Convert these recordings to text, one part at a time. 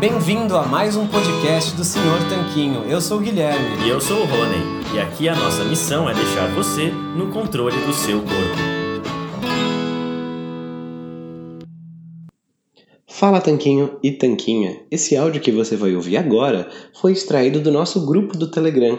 Bem-vindo a mais um podcast do Senhor Tanquinho. Eu sou o Guilherme. E eu sou o Rony. E aqui a nossa missão é deixar você no controle do seu corpo. Fala Tanquinho e Tanquinha. Esse áudio que você vai ouvir agora foi extraído do nosso grupo do Telegram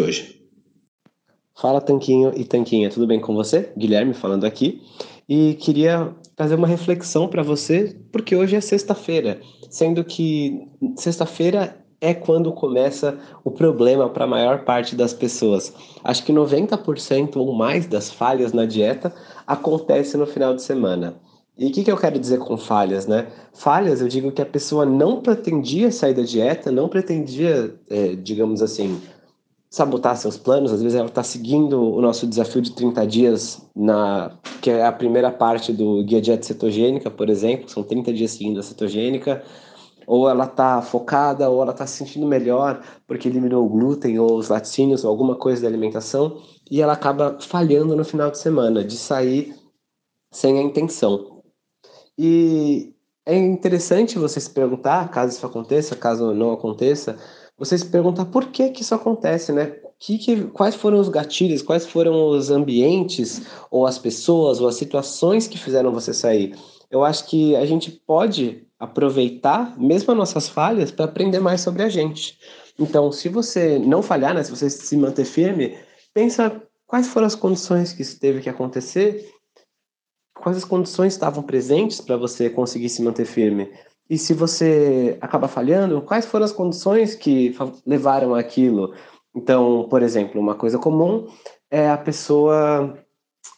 hoje. Fala Tanquinho e Tanquinha, tudo bem com você? Guilherme falando aqui. E queria trazer uma reflexão para você, porque hoje é sexta-feira, sendo que sexta-feira é quando começa o problema para a maior parte das pessoas. Acho que 90% ou mais das falhas na dieta acontece no final de semana. E o que, que eu quero dizer com falhas, né? Falhas, eu digo que a pessoa não pretendia sair da dieta, não pretendia, é, digamos assim, sabotar seus planos. Às vezes ela está seguindo o nosso desafio de 30 dias, na que é a primeira parte do guia dieta cetogênica, por exemplo, são 30 dias seguindo a cetogênica ou ela está focada, ou ela está se sentindo melhor porque eliminou o glúten ou os laticínios ou alguma coisa da alimentação, e ela acaba falhando no final de semana, de sair sem a intenção. E é interessante você se perguntar, caso isso aconteça, caso não aconteça, você se perguntar por que que isso acontece, né? Que, que, quais foram os gatilhos, quais foram os ambientes, ou as pessoas, ou as situações que fizeram você sair. Eu acho que a gente pode aproveitar mesmo as nossas falhas para aprender mais sobre a gente. Então, se você não falhar, né, se você se manter firme, pensa quais foram as condições que isso teve que acontecer, quais as condições estavam presentes para você conseguir se manter firme. E se você acaba falhando, quais foram as condições que levaram aquilo? Então, por exemplo, uma coisa comum é a pessoa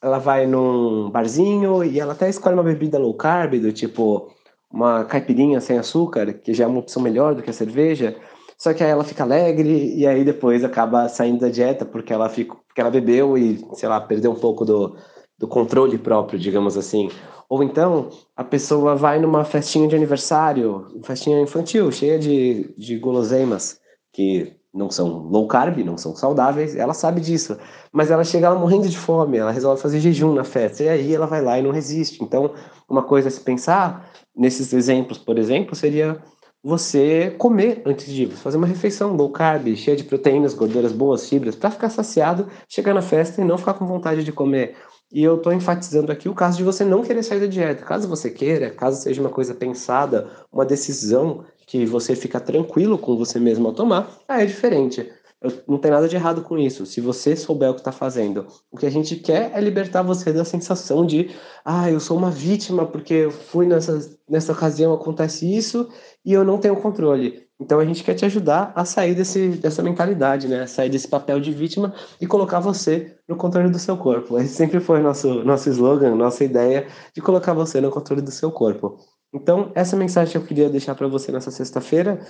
ela vai num barzinho e ela até escolhe uma bebida low carb, do tipo uma caipirinha sem açúcar, que já é uma opção melhor do que a cerveja, só que aí ela fica alegre e aí depois acaba saindo da dieta porque ela, fica, porque ela bebeu e, sei lá, perdeu um pouco do, do controle próprio, digamos assim. Ou então a pessoa vai numa festinha de aniversário, festinha infantil, cheia de, de guloseimas, que não são low carb, não são saudáveis, ela sabe disso. Mas ela chega lá morrendo de fome, ela resolve fazer jejum na festa, e aí ela vai lá e não resiste. Então, uma coisa a se pensar, nesses exemplos, por exemplo, seria você comer antes de ir, fazer uma refeição low carb, cheia de proteínas, gorduras boas, fibras, para ficar saciado, chegar na festa e não ficar com vontade de comer. E eu estou enfatizando aqui o caso de você não querer sair da dieta. Caso você queira, caso seja uma coisa pensada, uma decisão que você fica tranquilo com você mesmo ao tomar, aí é diferente. Eu, não tem nada de errado com isso, se você souber o que está fazendo. O que a gente quer é libertar você da sensação de, ah, eu sou uma vítima porque eu fui nessa, nessa ocasião, acontece isso e eu não tenho controle. Então a gente quer te ajudar a sair desse, dessa mentalidade, né? Sair desse papel de vítima e colocar você no controle do seu corpo. Esse sempre foi nosso nosso slogan, nossa ideia de colocar você no controle do seu corpo. Então essa mensagem eu queria deixar para você nessa sexta-feira.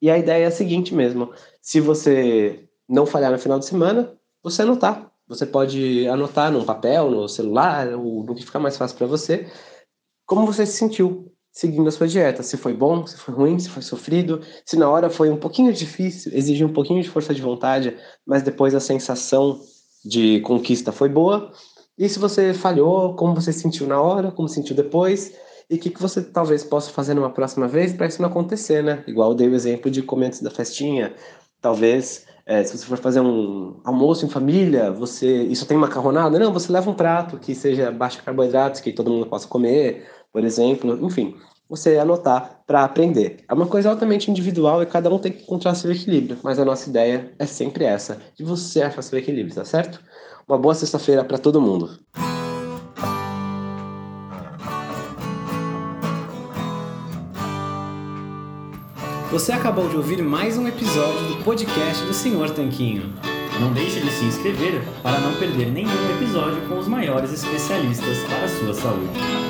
E a ideia é a seguinte mesmo: se você não falhar no final de semana, você anotar. Você pode anotar num papel, no celular, ou no que ficar mais fácil para você, como você se sentiu seguindo a sua dieta. Se foi bom, se foi ruim, se foi sofrido, se na hora foi um pouquinho difícil, exigiu um pouquinho de força de vontade, mas depois a sensação de conquista foi boa. E se você falhou, como você sentiu na hora, como sentiu depois, e o que, que você talvez possa fazer numa próxima vez para isso não acontecer, né? Igual eu dei o exemplo de comer antes da festinha. Talvez É, se você for fazer um almoço em família, você isso tem macarronada? Não, você leva um prato que seja baixo carboidratos, que todo mundo possa comer, por exemplo. Enfim, você anotar para aprender. É uma coisa altamente individual e cada um tem que encontrar seu equilíbrio, mas a nossa ideia é sempre essa, de você achar seu equilíbrio, tá certo? Uma boa sexta-feira para todo mundo. Você acabou de ouvir mais um episódio do podcast do Senhor Tanquinho. Não deixe de se inscrever para não perder nenhum episódio com os maiores especialistas para a sua saúde.